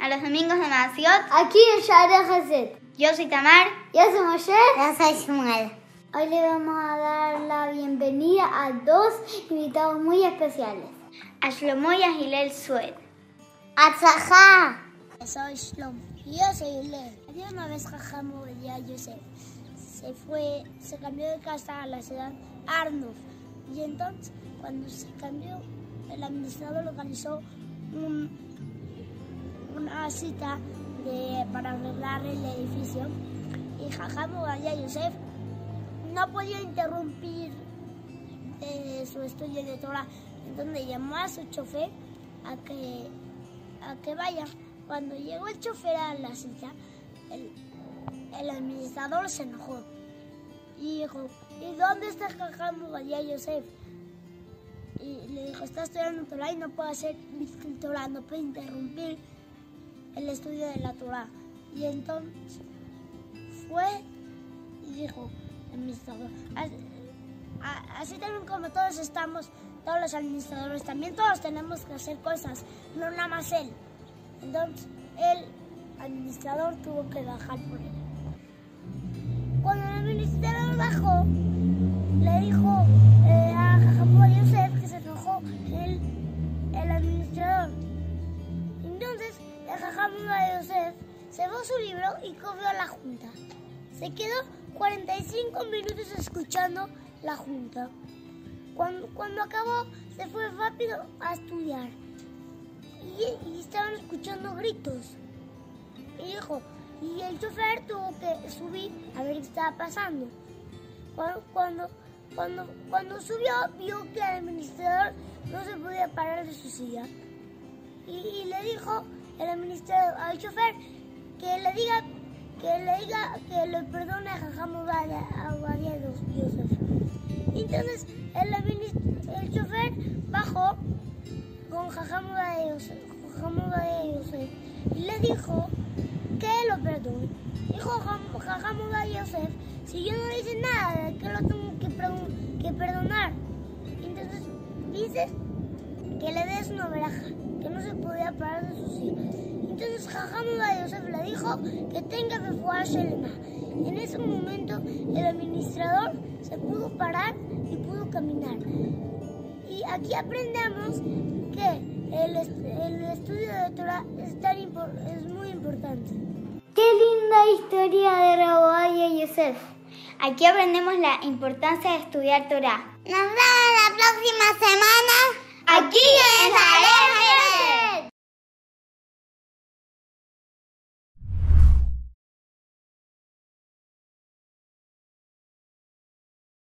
a los domingos de Masiot. Aquí en Shara Hazet. Yo soy Tamar. Yo soy Moshe. Yo soy Shmuel. Hoy le vamos a dar la bienvenida a dos invitados muy especiales. A Shlomo y a Gilel Sued. ¡Atzajá! Soy Shlomo. Y yo soy Gilel. Había una vez Jajamo ya Yosef. Se fue, se cambió de casa a la ciudad Arnov. Y entonces, cuando se cambió, el administrador organizó un, una cita para arreglar el edificio. Y Jajamo Gadia Yosef no podía interrumpir eh, su estudio de Torah. Entonces llamó a su chofer a que, a que vaya. Cuando llegó el chofer a la cita, el, el administrador se enojó y dijo, ¿y dónde está Jajam Gadia Yosef? Y le dijo, está estudiando Torah y no puede hacer Torah, no puede interrumpir el estudio de la Torah. Y entonces fue y dijo, administrador, así también como todos estamos, todos los administradores, también todos tenemos que hacer cosas, no nada más él. Entonces, el administrador tuvo que bajar por él. Jacobo Yosef cerró su libro y cogió a la junta. Se quedó 45 minutos escuchando la junta. Cuando, cuando acabó, se fue rápido a estudiar. Y, estaban escuchando gritos. Y dijo, y el chofer tuvo que subir a ver qué estaba pasando. Cuando, cuando, cuando, cuando subió, vio que el administrador no se podía parar de su silla. Y le dijo el administrador al chofer que le diga que le diga que le perdone a Yosef. Entonces el, el chofer bajó con Jajamo Badia Yosef y le dijo que lo perdone. Dijo Jajamo Badia Yosef, si yo no hice nada, que lo tengo que, que perdonar. Entonces dice que le des una veraja, que no se podía parar de su silla. Entonces Jajam Yosef le dijo que tenga que jugar Shelema. En ese momento el administrador se pudo parar y pudo caminar. Y aquí aprendemos que el, el estudio de Torah es, tan es muy importante. ¡Qué linda historia de Rabbi y Yosef! Aquí aprendemos la importancia de estudiar Torah. ¡Nos